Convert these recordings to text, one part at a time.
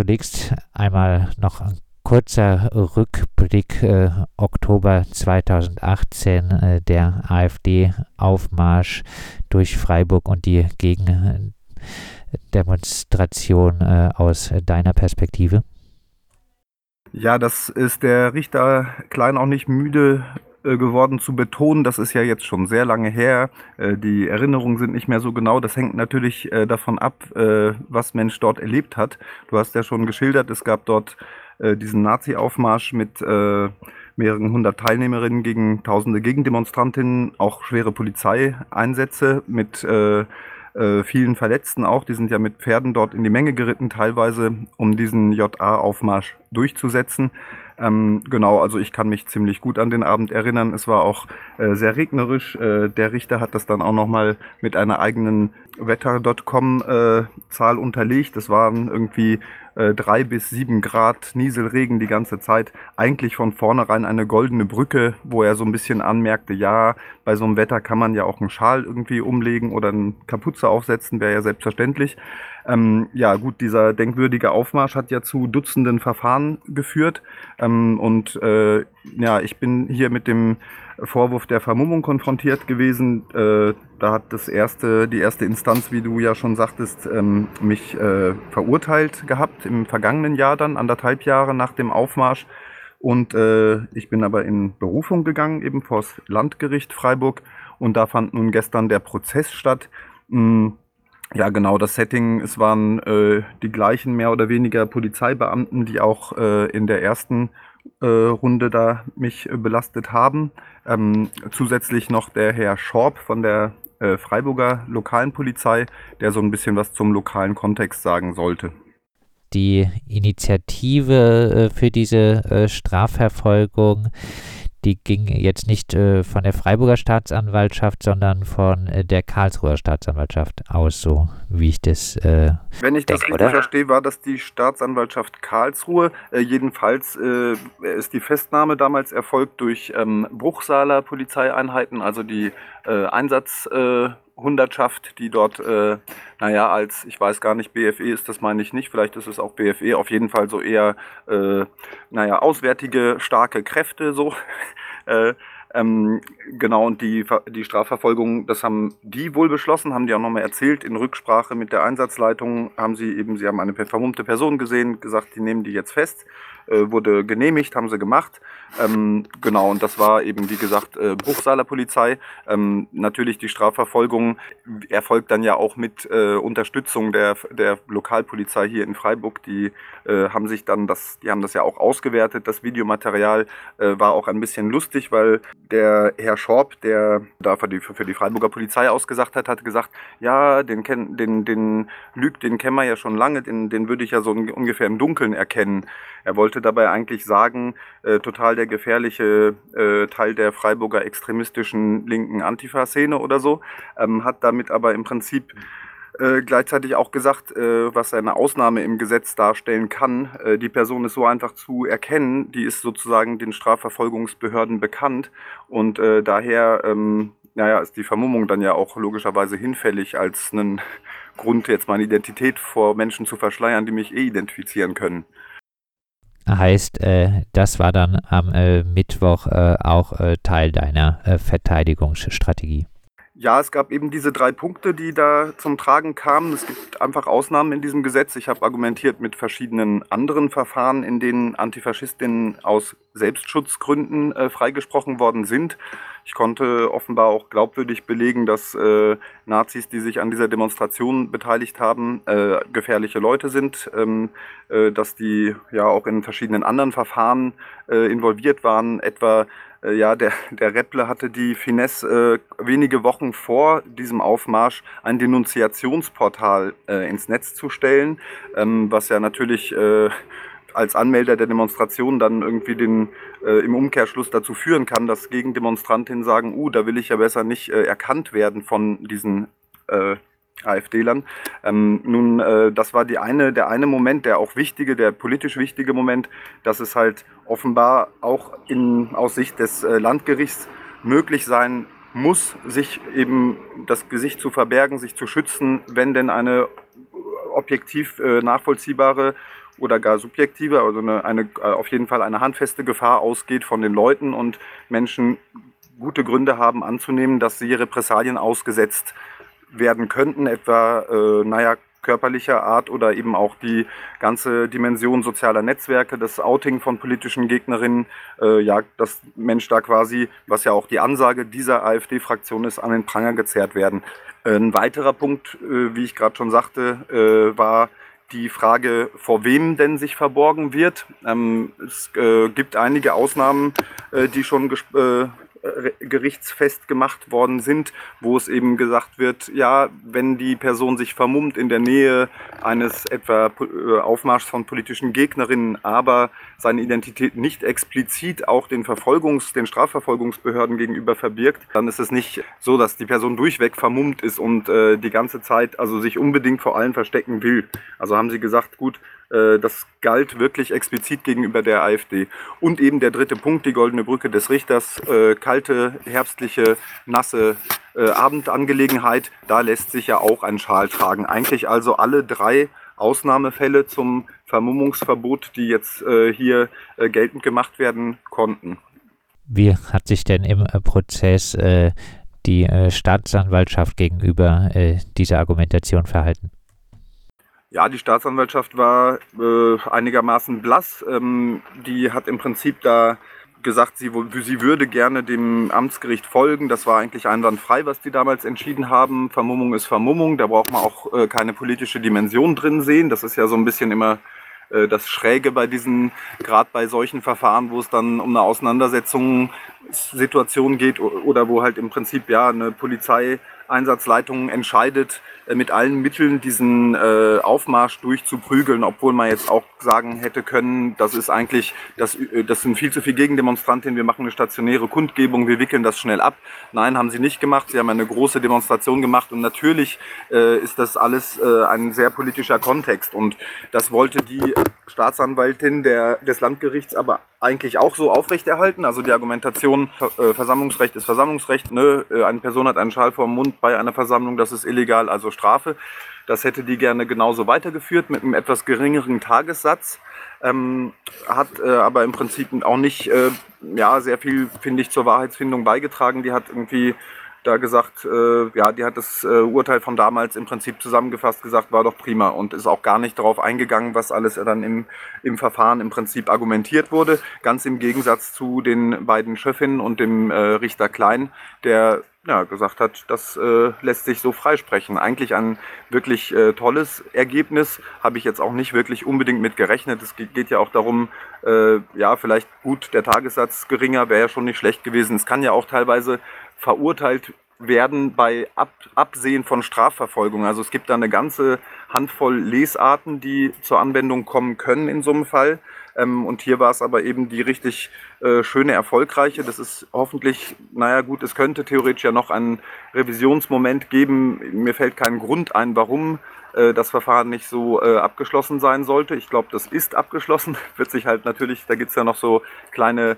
zunächst einmal noch ein kurzer Rückblick äh, Oktober 2018, äh, der AfD-Aufmarsch durch Freiburg und die Gegendemonstration äh, aus deiner Perspektive. Ja, das ist der Richter Klein auch nicht müde geworden zu betonen, das ist ja jetzt schon sehr lange her. Äh, die Erinnerungen sind nicht mehr so genau. Das hängt natürlich äh, davon ab, was Mensch dort erlebt hat. Du hast ja schon geschildert, es gab dort diesen Nazi-Aufmarsch mit mehreren hundert Teilnehmerinnen gegen tausende Gegendemonstrantinnen, auch schwere Polizeieinsätze mit vielen Verletzten auch. Die sind ja mit Pferden dort in die Menge geritten, teilweise, um diesen JA-Aufmarsch durchzusetzen. Ähm, genau, also ich kann mich ziemlich gut an den Abend erinnern. Es war auch äh, sehr regnerisch. Äh, der Richter hat das dann auch nochmal mit einer eigenen Wetter.com-Zahl äh, unterlegt. Es waren irgendwie äh, drei bis sieben Grad Nieselregen die ganze Zeit. Eigentlich von vornherein eine goldene Brücke, wo er so ein bisschen anmerkte, ja, bei so einem Wetter kann man ja auch einen Schal irgendwie umlegen oder eine Kapuze aufsetzen, wäre ja selbstverständlich. Ähm, ja, gut, dieser denkwürdige Aufmarsch hat ja zu Dutzenden Verfahren geführt. Ähm, und äh, ja, ich bin hier mit dem Vorwurf der Vermummung konfrontiert gewesen. Äh, da hat das erste, die erste Instanz, wie du ja schon sagtest, ähm, mich äh, verurteilt gehabt im vergangenen Jahr dann, anderthalb Jahre nach dem Aufmarsch. Und äh, ich bin aber in Berufung gegangen, eben vor das Landgericht Freiburg. Und da fand nun gestern der Prozess statt. Hm, ja, genau, das Setting, es waren äh, die gleichen mehr oder weniger Polizeibeamten, die auch äh, in der ersten äh, Runde da mich äh, belastet haben. Ähm, zusätzlich noch der Herr Schorb von der äh, Freiburger lokalen Polizei, der so ein bisschen was zum lokalen Kontext sagen sollte. Die Initiative äh, für diese Strafverfolgung die ging jetzt nicht äh, von der Freiburger Staatsanwaltschaft, sondern von äh, der Karlsruher Staatsanwaltschaft aus, so wie ich das. Äh, Wenn ich das richtig verstehe, war das die Staatsanwaltschaft Karlsruhe. Äh, jedenfalls äh, ist die Festnahme damals erfolgt durch ähm, Bruchsaler Polizeieinheiten, also die äh, Einsatz Hundertschaft, die dort, äh, naja, als, ich weiß gar nicht, BFE ist das meine ich nicht, vielleicht ist es auch BFE, auf jeden Fall so eher, äh, naja, auswärtige, starke Kräfte so. äh, ähm, genau, und die, die Strafverfolgung, das haben die wohl beschlossen, haben die auch nochmal erzählt, in Rücksprache mit der Einsatzleitung haben sie eben, sie haben eine vermummte Person gesehen, gesagt, die nehmen die jetzt fest, äh, wurde genehmigt, haben sie gemacht. Ähm, genau, und das war eben, wie gesagt, äh, Bruchsaler Polizei. Ähm, natürlich die Strafverfolgung erfolgt dann ja auch mit äh, Unterstützung der, der Lokalpolizei hier in Freiburg. Die äh, haben sich dann das, die haben das ja auch ausgewertet. Das Videomaterial äh, war auch ein bisschen lustig, weil der Herr Schorb, der da für die, für die Freiburger Polizei ausgesagt hat, hat gesagt, ja, den, kenn, den, den Lüg, den kennen wir ja schon lange, den, den würde ich ja so ungefähr im Dunkeln erkennen. Er wollte dabei eigentlich sagen, äh, total der gefährliche äh, Teil der Freiburger extremistischen linken Antifa-Szene oder so, ähm, hat damit aber im Prinzip äh, gleichzeitig auch gesagt, äh, was eine Ausnahme im Gesetz darstellen kann. Äh, die Person ist so einfach zu erkennen, die ist sozusagen den Strafverfolgungsbehörden bekannt und äh, daher ähm, naja, ist die Vermummung dann ja auch logischerweise hinfällig als einen Grund, jetzt meine Identität vor Menschen zu verschleiern, die mich eh identifizieren können. Heißt, äh, das war dann am Mittwoch auch Teil deiner Verteidigungsstrategie. Ja, es gab eben diese drei Punkte, die da zum Tragen kamen. Es gibt einfach Ausnahmen in diesem Gesetz. Ich habe argumentiert mit verschiedenen anderen Verfahren, in denen Antifaschistinnen aus Selbstschutzgründen äh, freigesprochen worden sind. Ich konnte offenbar auch glaubwürdig belegen, dass äh, Nazis, die sich an dieser Demonstration beteiligt haben, äh, gefährliche Leute sind, ähm, äh, dass die ja auch in verschiedenen anderen Verfahren äh, involviert waren, etwa äh, ja, der, der Repple hatte die Finesse, äh, wenige Wochen vor diesem Aufmarsch ein Denunziationsportal äh, ins Netz zu stellen, ähm, was ja natürlich äh, als Anmelder der Demonstration dann irgendwie den, äh, im Umkehrschluss dazu führen kann, dass Gegendemonstrantinnen sagen, uh, da will ich ja besser nicht äh, erkannt werden von diesen äh, AfD-Lern. Ähm, nun, äh, das war die eine, der eine Moment, der auch wichtige, der politisch wichtige Moment, dass es halt offenbar auch in, aus Sicht des äh, Landgerichts möglich sein muss, sich eben das Gesicht zu verbergen, sich zu schützen, wenn denn eine objektiv äh, nachvollziehbare oder gar subjektive, also eine, eine, auf jeden Fall eine handfeste Gefahr ausgeht von den Leuten und Menschen gute Gründe haben anzunehmen, dass sie Repressalien ausgesetzt werden könnten, etwa, äh, naja, körperlicher Art oder eben auch die ganze Dimension sozialer Netzwerke, das Outing von politischen Gegnerinnen, äh, ja, dass Mensch da quasi, was ja auch die Ansage dieser AfD-Fraktion ist, an den Pranger gezerrt werden. Ein weiterer Punkt, äh, wie ich gerade schon sagte, äh, war die Frage, vor wem denn sich verborgen wird. Ähm, es äh, gibt einige Ausnahmen, äh, die schon äh, gerichtsfest gemacht worden sind, wo es eben gesagt wird, ja, wenn die Person sich vermummt in der Nähe eines etwa äh, Aufmarschs von politischen Gegnerinnen, aber seine Identität nicht explizit auch den Verfolgungs-, den Strafverfolgungsbehörden gegenüber verbirgt, dann ist es nicht so, dass die Person durchweg vermummt ist und äh, die ganze Zeit also sich unbedingt vor allen verstecken will. Also haben sie gesagt, gut, äh, das galt wirklich explizit gegenüber der AfD. Und eben der dritte Punkt, die goldene Brücke des Richters, äh, kalte, herbstliche, nasse äh, Abendangelegenheit, da lässt sich ja auch ein Schal tragen. Eigentlich also alle drei Ausnahmefälle zum Vermummungsverbot, die jetzt äh, hier äh, geltend gemacht werden konnten. Wie hat sich denn im äh, Prozess die Staatsanwaltschaft gegenüber dieser Argumentation verhalten? Ja, die Staatsanwaltschaft war äh, einigermaßen blass. Ähm, die hat im Prinzip da gesagt, sie, sie würde gerne dem Amtsgericht folgen. Das war eigentlich einwandfrei, was die damals entschieden haben. Vermummung ist Vermummung. Da braucht man auch äh, keine politische Dimension drin sehen. Das ist ja so ein bisschen immer äh, das Schräge bei diesen, gerade bei solchen Verfahren, wo es dann um eine Auseinandersetzungssituation geht oder wo halt im Prinzip ja eine Polizei Einsatzleitung entscheidet, äh, mit allen Mitteln diesen äh, Aufmarsch durchzuprügeln, obwohl man jetzt auch sagen hätte können, das ist eigentlich, das, äh, das sind viel zu viele Gegendemonstrantinnen, wir machen eine stationäre Kundgebung, wir wickeln das schnell ab. Nein, haben sie nicht gemacht. Sie haben eine große Demonstration gemacht und natürlich ist das alles ein sehr politischer Kontext und das wollte die Staatsanwaltin der, des Landgerichts aber eigentlich auch so aufrechterhalten. Also die Argumentation, äh, Versammlungsrecht ist Versammlungsrecht, ne? Äh, eine Person hat einen Schal vor dem Mund bei einer Versammlung, das ist illegal, also Strafe. Das hätte die gerne genauso weitergeführt mit einem etwas geringeren Tagessatz. Ähm, hat äh, aber im Prinzip auch nicht äh, ja, sehr viel, finde ich, zur Wahrheitsfindung beigetragen. Die hat irgendwie da gesagt, äh, ja, die hat das äh, Urteil von damals im Prinzip zusammengefasst gesagt, war doch prima und ist auch gar nicht darauf eingegangen, was alles dann im, im Verfahren im Prinzip argumentiert wurde. Ganz im Gegensatz zu den beiden Schöffinnen und dem äh, Richter Klein, der ja, gesagt hat, das äh, lässt sich so freisprechen. Eigentlich ein wirklich äh, tolles Ergebnis, habe ich jetzt auch nicht wirklich unbedingt mit gerechnet. Es geht ja auch darum, äh, ja, vielleicht gut, der Tagessatz geringer wäre ja schon nicht schlecht gewesen. Es kann ja auch teilweise verurteilt werden bei Ab Absehen von Strafverfolgung. Also es gibt da eine ganze Handvoll Lesarten, die zur Anwendung kommen können in so einem Fall. Ähm, und hier war es aber eben die richtig äh, schöne, erfolgreiche. Das ist hoffentlich, naja gut, es könnte theoretisch ja noch einen Revisionsmoment geben. Mir fällt kein Grund ein, warum äh, das Verfahren nicht so äh, abgeschlossen sein sollte. Ich glaube, das ist abgeschlossen. Wird sich halt natürlich, da gibt es ja noch so kleine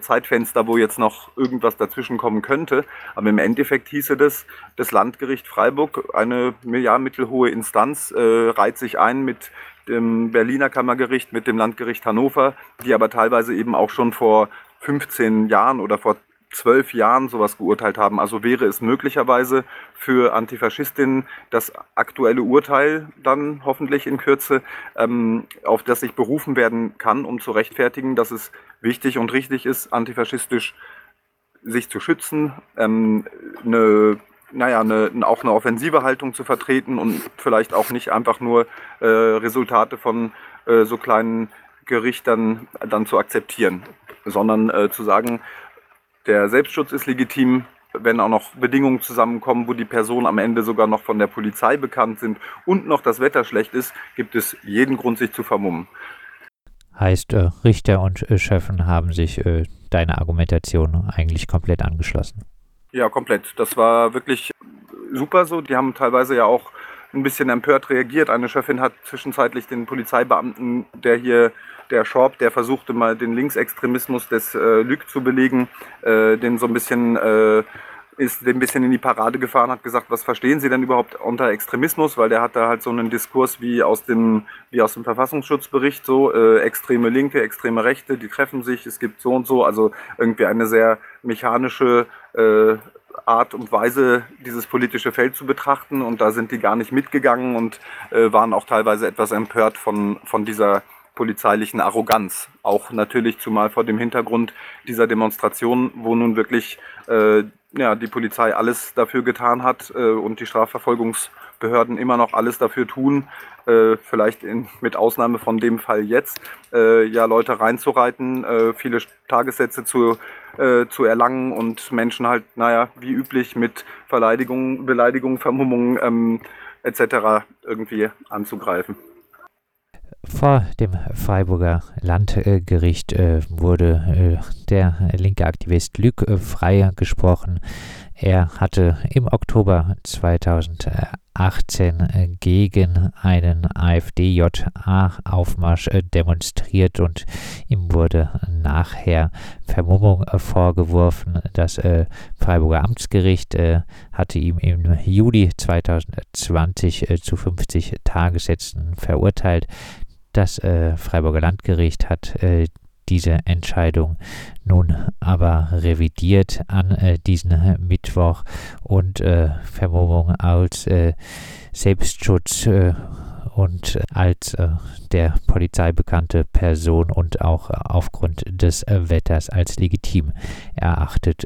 Zeitfenster, wo jetzt noch irgendwas dazwischen kommen könnte. Aber im Endeffekt hieße das, das Landgericht Freiburg, eine ja, mittelhohe Instanz, äh, reiht sich ein mit dem Berliner Kammergericht, mit dem Landgericht Hannover, die aber teilweise eben auch schon vor 15 Jahren oder vor zwölf Jahren sowas geurteilt haben. Also wäre es möglicherweise für Antifaschistinnen das aktuelle Urteil dann hoffentlich in Kürze, ähm, auf das sich berufen werden kann, um zu rechtfertigen, dass es wichtig und richtig ist, antifaschistisch sich zu schützen, ähm, eine naja, eine, auch eine offensive Haltung zu vertreten und vielleicht auch nicht einfach nur äh, Resultate von äh, so kleinen Gerichtern dann zu akzeptieren, sondern äh, zu sagen, der Selbstschutz ist legitim, wenn auch noch Bedingungen zusammenkommen, wo die Personen am Ende sogar noch von der Polizei bekannt sind und noch das Wetter schlecht ist, gibt es jeden Grund, sich zu vermummen. Heißt, äh, Richter und äh, Schöffen haben sich äh, deiner Argumentation eigentlich komplett angeschlossen. Ja, komplett. Das war wirklich super so. Die haben teilweise ja auch ein bisschen empört reagiert. Eine Chefin hat zwischenzeitlich den Polizeibeamten, der hier, der Schorb, der versuchte mal den Linksextremismus des äh, Lüg zu belegen, äh, den so ein bisschen äh, ist ein bisschen in die Parade gefahren, hat gesagt, was verstehen Sie denn überhaupt unter Extremismus? Weil der hat da halt so einen Diskurs wie aus dem, wie aus dem Verfassungsschutzbericht, so äh, extreme Linke, extreme Rechte, die treffen sich, es gibt so und so, also irgendwie eine sehr mechanische äh, Art und Weise, dieses politische Feld zu betrachten. Und da sind die gar nicht mitgegangen und äh, waren auch teilweise etwas empört von, von dieser polizeilichen Arroganz. Auch natürlich zumal vor dem Hintergrund dieser Demonstration, wo nun wirklich äh, ja, die Polizei alles dafür getan hat äh, und die Strafverfolgungsbehörden immer noch alles dafür tun, äh, vielleicht in, mit Ausnahme von dem Fall jetzt, äh, ja, Leute reinzureiten, äh, viele Tagessätze zu, äh, zu erlangen und Menschen halt, naja, wie üblich mit Verleidigung, Beleidigung, Vermummung ähm, etc. irgendwie anzugreifen. Vor dem Freiburger Landgericht äh, wurde äh, der linke Aktivist Lüg äh, freigesprochen. Er hatte im Oktober 2018 äh, gegen einen AfD-JA-Aufmarsch demonstriert und ihm wurde nachher Vermummung vorgeworfen. Das Freiburger Amtsgericht hatte ihm im Juli 2020 zu 50 Tagessätzen verurteilt. Das äh, Freiburger Landgericht hat äh, diese Entscheidung nun aber revidiert an äh, diesen Mittwoch und äh, Vermummung als äh, Selbstschutz äh, und als der Polizei bekannte Person und auch aufgrund des Wetters als legitim erachtet